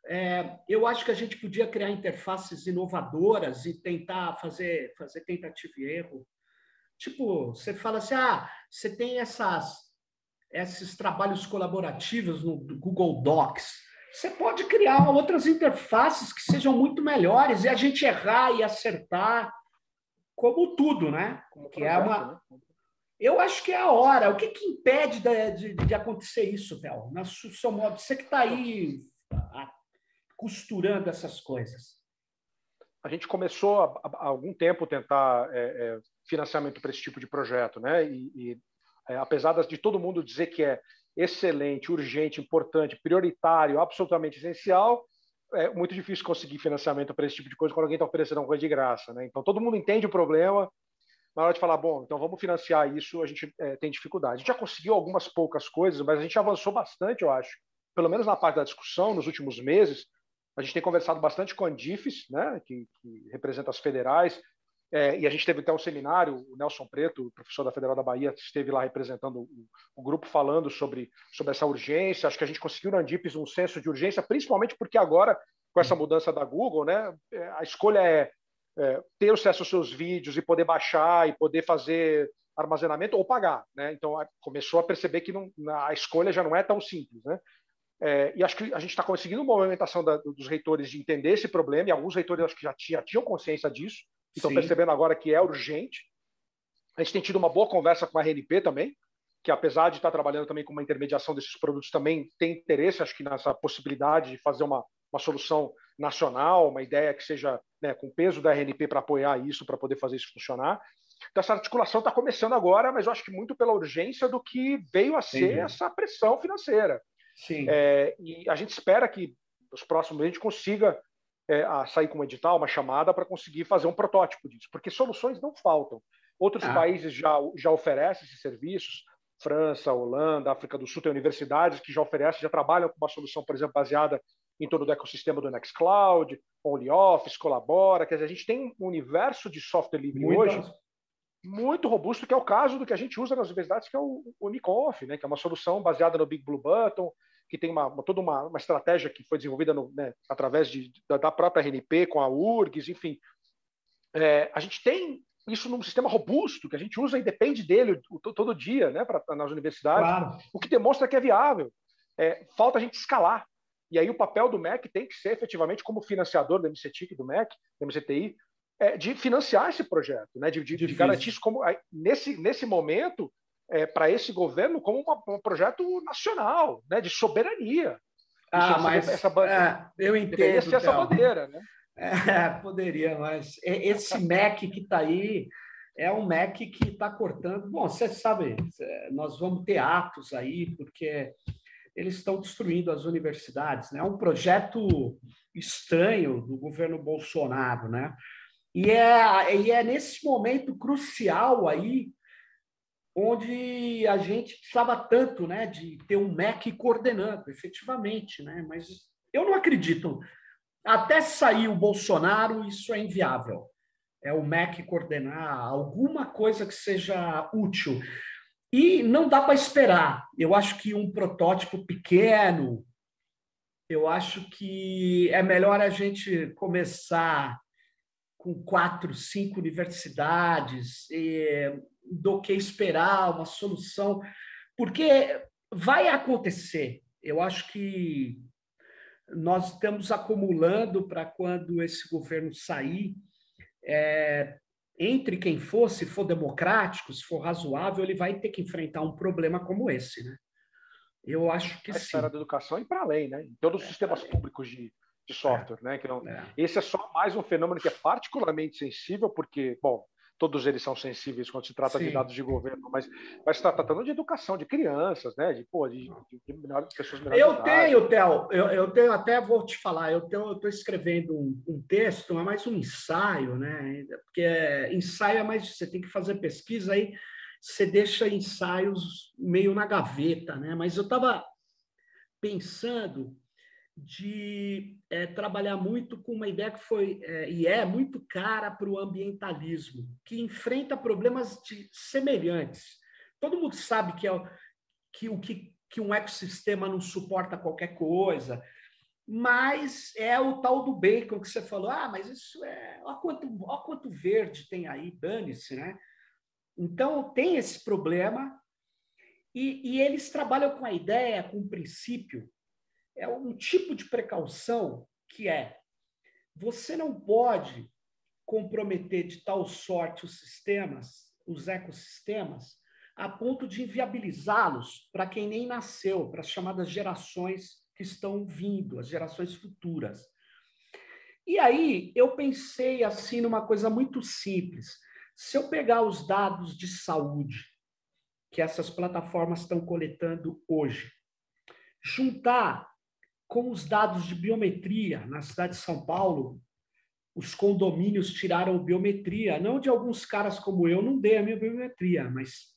É, eu acho que a gente podia criar interfaces inovadoras e tentar fazer, fazer tentativa e erro. Tipo, você fala assim: ah, você tem essas esses trabalhos colaborativos no Google Docs. Você pode criar outras interfaces que sejam muito melhores e a gente errar e acertar, como tudo, né? Como que é uma... Né? Eu acho que é a hora. O que, que impede de, de, de acontecer isso, Théo? Na seu modo, você que está aí costurando essas coisas. A gente começou há, algum tempo tentar é, é, financiamento para esse tipo de projeto, né? E, e é, apesar de todo mundo dizer que é excelente, urgente, importante, prioritário, absolutamente essencial, é muito difícil conseguir financiamento para esse tipo de coisa quando alguém está oferecendo uma coisa de graça. Né? Então, todo mundo entende o problema, na hora de falar, bom, então vamos financiar isso, a gente é, tem dificuldade. A gente já conseguiu algumas poucas coisas, mas a gente avançou bastante, eu acho. Pelo menos na parte da discussão, nos últimos meses, a gente tem conversado bastante com a Andifes, né, que, que representa as federais, é, e a gente teve até um seminário, o Nelson Preto, professor da Federal da Bahia, esteve lá representando o, o, grupo falando sobre, sobre essa urgência. Acho que a gente conseguiu na Andifes um senso de urgência, principalmente porque agora, com essa mudança da Google, né, é, a escolha é é, ter acesso aos seus vídeos e poder baixar e poder fazer armazenamento ou pagar. Né? Então, começou a perceber que não, a escolha já não é tão simples. Né? É, e acho que a gente está conseguindo uma movimentação da, dos reitores de entender esse problema, e alguns reitores acho que já, já tinham consciência disso, estão percebendo agora que é urgente. A gente tem tido uma boa conversa com a RNP também, que apesar de estar trabalhando também com uma intermediação desses produtos, também tem interesse, acho que nessa possibilidade de fazer uma, uma solução nacional, uma ideia que seja né, com peso da RNP para apoiar isso, para poder fazer isso funcionar. Então, essa articulação está começando agora, mas eu acho que muito pela urgência do que veio a ser Entendi. essa pressão financeira. Sim. É, e a gente espera que nos próximos a gente consiga é, sair com um edital, uma chamada, para conseguir fazer um protótipo disso, porque soluções não faltam. Outros ah. países já, já oferecem esses serviços, França, Holanda, África do Sul, tem universidades que já oferecem, já trabalham com uma solução, por exemplo, baseada em torno do ecossistema do Nextcloud, OnlyOffice, Colabora. Quer dizer, a gente tem um universo de software livre muito hoje muito robusto, que é o caso do que a gente usa nas universidades, que é o, o Niconf, né, que é uma solução baseada no Big Blue Button, que tem uma, uma toda uma, uma, estratégia que foi desenvolvida no, né, através de, da, da, própria RNP, com a URGS, enfim. É, a gente tem isso num sistema robusto, que a gente usa e depende dele todo dia né, pra, nas universidades, claro. o que demonstra que é viável. É, falta a gente escalar. E aí o papel do MEC tem que ser efetivamente como financiador do MCTIC, do MEC, do MCTI, é, de financiar esse projeto, né? de, de, de garantir isso como nesse, nesse momento é, para esse governo como uma, um projeto nacional, né? de soberania. Ah, isso, mas essa, essa, é, eu entendo. Deveria ser essa bandeira, né? É, poderia, mas esse MEC que está aí é um MEC que está cortando. Bom, você sabe, nós vamos ter atos aí, porque eles estão destruindo as universidades. Né? É um projeto estranho do governo Bolsonaro. Né? E, é, e é nesse momento crucial aí onde a gente precisava tanto né, de ter um MEC coordenando, efetivamente. Né? Mas eu não acredito. Até sair o Bolsonaro, isso é inviável. É o MEC coordenar alguma coisa que seja útil. E não dá para esperar. Eu acho que um protótipo pequeno, eu acho que é melhor a gente começar com quatro, cinco universidades do que esperar uma solução, porque vai acontecer. Eu acho que nós estamos acumulando para quando esse governo sair, é, entre quem for, se for democrático, se for razoável, ele vai ter que enfrentar um problema como esse, né? Eu acho que a sim. A da educação e para além, né? Em todos os é, sistemas públicos de, de software, é, né? Que não, é. Esse é só mais um fenômeno que é particularmente sensível, porque, bom, todos eles são sensíveis quando se trata Sim. de dados de governo, mas vai se tratando de educação de crianças, né? De, pô, de, de, de pessoas menores Eu tenho, Theo, eu, eu tenho, até vou te falar, eu estou escrevendo um, um, texto, é mais um ensaio, né? Porque é, ensaio é mais, você tem que fazer pesquisa aí, você deixa ensaios meio na gaveta, né? Mas eu estava pensando de é, trabalhar muito com uma ideia que foi é, e é muito cara para o ambientalismo, que enfrenta problemas de, semelhantes. Todo mundo sabe que, é, que, o, que, que um ecossistema não suporta qualquer coisa, mas é o tal do bacon que você falou, ah, mas isso é. Olha quanto, olha quanto verde tem aí, dane-se, né? Então, tem esse problema, e, e eles trabalham com a ideia, com o princípio, é um tipo de precaução que é você não pode comprometer de tal sorte os sistemas, os ecossistemas, a ponto de inviabilizá-los para quem nem nasceu, para as chamadas gerações que estão vindo, as gerações futuras. E aí eu pensei assim numa coisa muito simples. Se eu pegar os dados de saúde que essas plataformas estão coletando hoje, juntar com os dados de biometria na cidade de São Paulo, os condomínios tiraram biometria, não de alguns caras como eu, não dei a minha biometria, mas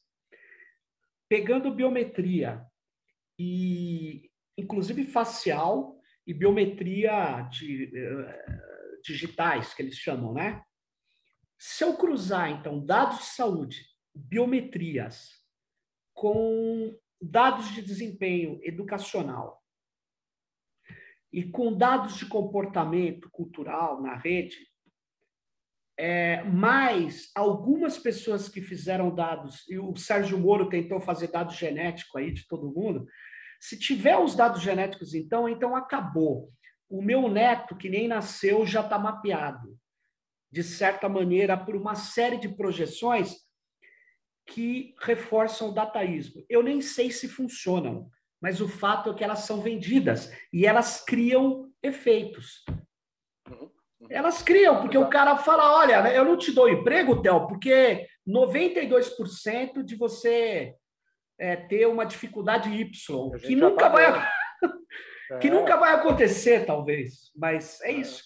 pegando biometria e inclusive facial e biometria de, uh, digitais, que eles chamam, né? Se eu cruzar, então, dados de saúde, biometrias, com dados de desempenho educacional e com dados de comportamento cultural na rede, é, mais algumas pessoas que fizeram dados, e o Sérgio Moro tentou fazer dado genético aí de todo mundo, se tiver os dados genéticos, então, então acabou. O meu neto, que nem nasceu, já está mapeado, de certa maneira, por uma série de projeções que reforçam o dataísmo. Eu nem sei se funcionam, mas o fato é que elas são vendidas e elas criam efeitos. Uhum, uhum. Elas criam, porque o cara fala: olha, eu não te dou emprego, Theo, porque 92% de você é, ter uma dificuldade Y, que nunca, vai, que é. nunca vai acontecer, talvez, mas é, é. isso.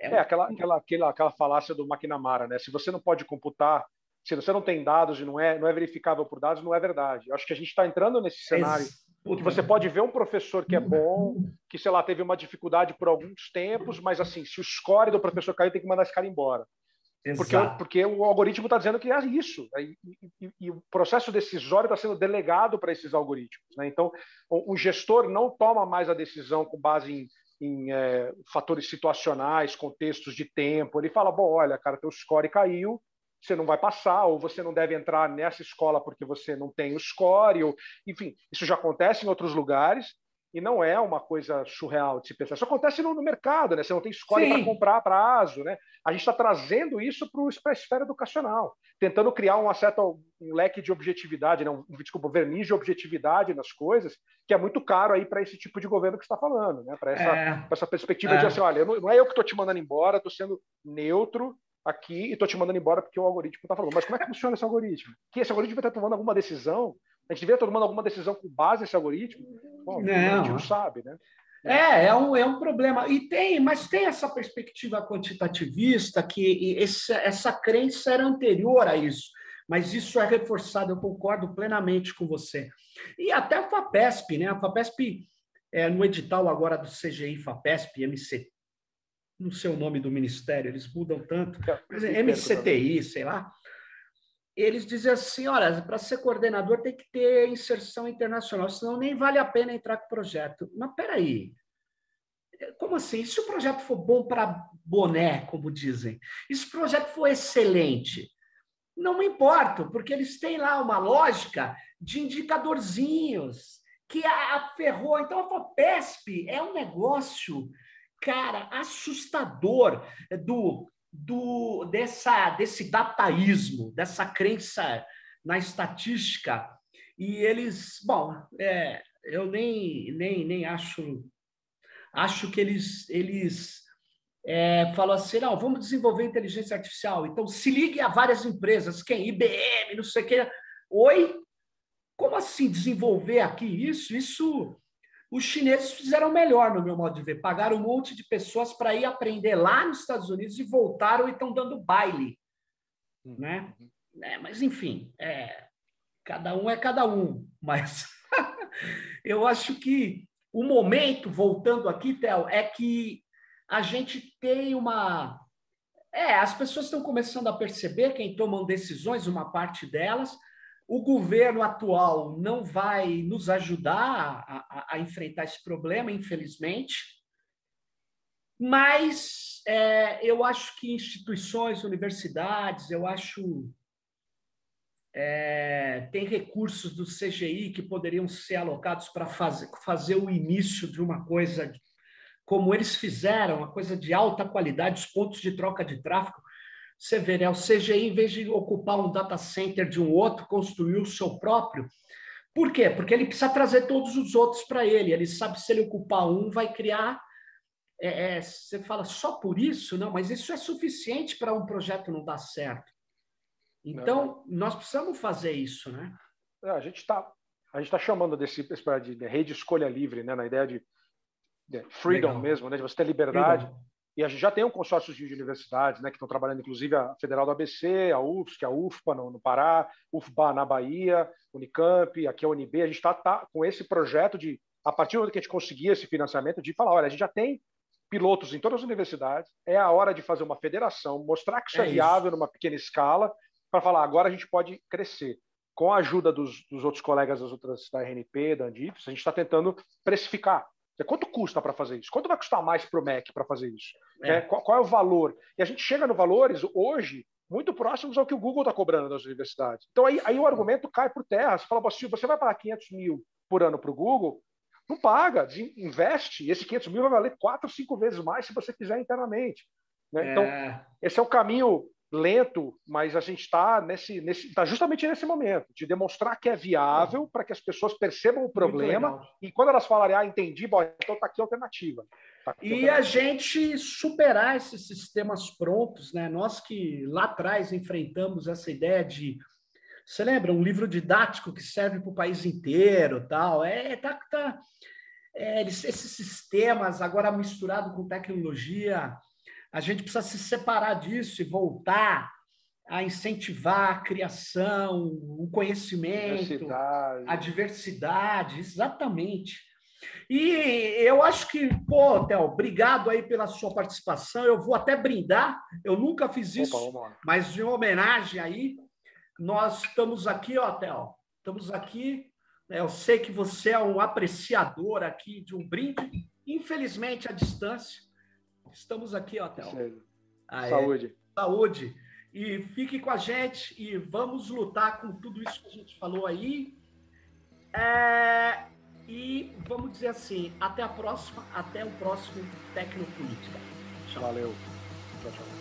É, é aquela, aquela, aquela, aquela falácia do McNamara, né? Se você não pode computar, se você não tem dados e não é, não é verificável por dados, não é verdade. Eu acho que a gente está entrando nesse cenário que você pode ver um professor que é bom, que, sei lá, teve uma dificuldade por alguns tempos, mas assim, se o score do professor caiu, tem que mandar esse cara embora. Porque, porque o algoritmo está dizendo que é isso. Né? E, e, e o processo decisório está sendo delegado para esses algoritmos. Né? Então, o, o, gestor não toma mais a decisão com base em, em é, fatores situacionais, contextos de tempo. Ele fala: bom, olha, cara, teu score caiu, você não vai passar, ou você não deve entrar nessa escola porque você não tem o score. Ou, enfim, isso já acontece em outros lugares e não é uma coisa surreal de se pensar. Isso acontece no, no mercado, né? Você não tem escolha para comprar prazo, né? A gente está trazendo isso para a esfera educacional, tentando criar uma certa um leque de objetividade, não, um, desculpa, verniz de objetividade nas coisas, que é muito caro aí para esse tipo de governo que está falando, né? Para essa, é, essa perspectiva é. de assim, olha, não, não é eu que estou te mandando embora, estou sendo neutro aqui e estou te mandando embora porque o algoritmo está falando. Mas como é que funciona esse algoritmo? Que esse algoritmo está tomando alguma decisão a gente devia estar tomando alguma decisão com base nesse algoritmo? Bom, não. a gente não sabe, né? É, é um, é um problema. E tem, mas tem essa perspectiva quantitativista que esse, essa crença era anterior a isso. Mas isso é reforçado, eu concordo plenamente com você. E até a FAPESP, né? A FAPESP, é, no edital agora do CGI FAPESP, MC, não sei o nome do ministério, eles mudam tanto, MCTI, sei lá eles dizem assim: olha, para ser coordenador tem que ter inserção internacional, senão nem vale a pena entrar com o projeto. Mas peraí, como assim? E se o projeto for bom para boné, como dizem? E se o projeto for excelente? Não me importo, porque eles têm lá uma lógica de indicadorzinhos que aferrou. Então, a FOPESP é um negócio, cara, assustador do do, dessa, desse dataísmo, dessa crença na estatística. E eles, bom, é, eu nem, nem, nem acho. Acho que eles, eles é, falam assim: não, vamos desenvolver inteligência artificial. Então, se ligue a várias empresas, quem? IBM, não sei o que. Oi? Como assim desenvolver aqui isso? Isso os chineses fizeram melhor, no meu modo de ver. Pagaram um monte de pessoas para ir aprender lá nos Estados Unidos e voltaram e estão dando baile. Uhum. Né? É, mas, enfim, é, cada um é cada um. Mas eu acho que o momento, voltando aqui, Théo, é que a gente tem uma. É, as pessoas estão começando a perceber, quem tomam decisões, uma parte delas, o governo atual não vai nos ajudar a, a, a enfrentar esse problema, infelizmente, mas é, eu acho que instituições, universidades, eu acho é, tem recursos do CGI que poderiam ser alocados para fazer, fazer o início de uma coisa como eles fizeram, uma coisa de alta qualidade, os pontos de troca de tráfego. Você vê, né? O CGI, em vez de ocupar um data center de um outro, construiu o seu próprio. Por quê? Porque ele precisa trazer todos os outros para ele. Ele sabe se ele ocupar um, vai criar. É, é, você fala só por isso? Não, mas isso é suficiente para um projeto não dar certo. Então, não. nós precisamos fazer isso, né? É, a gente está a gente tá chamando desse de, de rede escolha livre, né? Na ideia de, de freedom Legal. mesmo, né? De você ter liberdade. Freedom e a gente já tem um consórcio de universidades, né, que estão trabalhando, inclusive a Federal do ABC, a UFSC, a UFPA no, no Pará, UFBA na Bahia, Unicamp, aqui a UNB. A gente está tá com esse projeto de, a partir do momento que a gente conseguir esse financiamento, de falar, olha, a gente já tem pilotos em todas as universidades, é a hora de fazer uma federação, mostrar que isso é, é viável isso. numa pequena escala, para falar, agora a gente pode crescer. Com a ajuda dos, dos outros colegas das outras da RNP, da Andips, a gente está tentando precificar Quanto custa para fazer isso? Quanto vai custar mais para o MEC para fazer isso? É. Né? Qual, qual, é o valor? E a gente chega no valores hoje muito próximos ao que o Google está cobrando das universidades. Então aí, aí o argumento cai por terra. Você fala, se você vai pagar 500 mil por ano para o Google, não paga, investe. Esse 500 mil vai valer quatro, cinco vezes mais se você fizer internamente. Né? Então, é. esse é o caminho lento, mas a gente está nesse, nesse, tá justamente nesse momento de demonstrar que é viável para que as pessoas percebam o problema e quando elas falarem, ah, entendi, bom, então está aqui a alternativa. Tá aqui e a, a gente superar esses sistemas prontos, né? Nós que lá atrás enfrentamos essa ideia de você lembra um livro didático que serve para o país inteiro, tal? É, tá, tá é, esses sistemas agora misturado com tecnologia a gente precisa se separar disso e voltar a incentivar a criação, o conhecimento, diversidade. a diversidade, exatamente. E eu acho que, pô, Theo, obrigado aí pela sua participação. Eu vou até brindar, eu nunca fiz isso, Opa, mas em homenagem aí, nós estamos aqui, ó, Theo, estamos aqui. Né, eu sei que você é um apreciador aqui de um brinde, infelizmente à distância, Estamos aqui, hotel. Saúde. Saúde. E fique com a gente e vamos lutar com tudo isso que a gente falou aí. É... E vamos dizer assim, até a próxima, até o próximo Tecnopolítica. Tchau. Valeu. Tchau, tchau.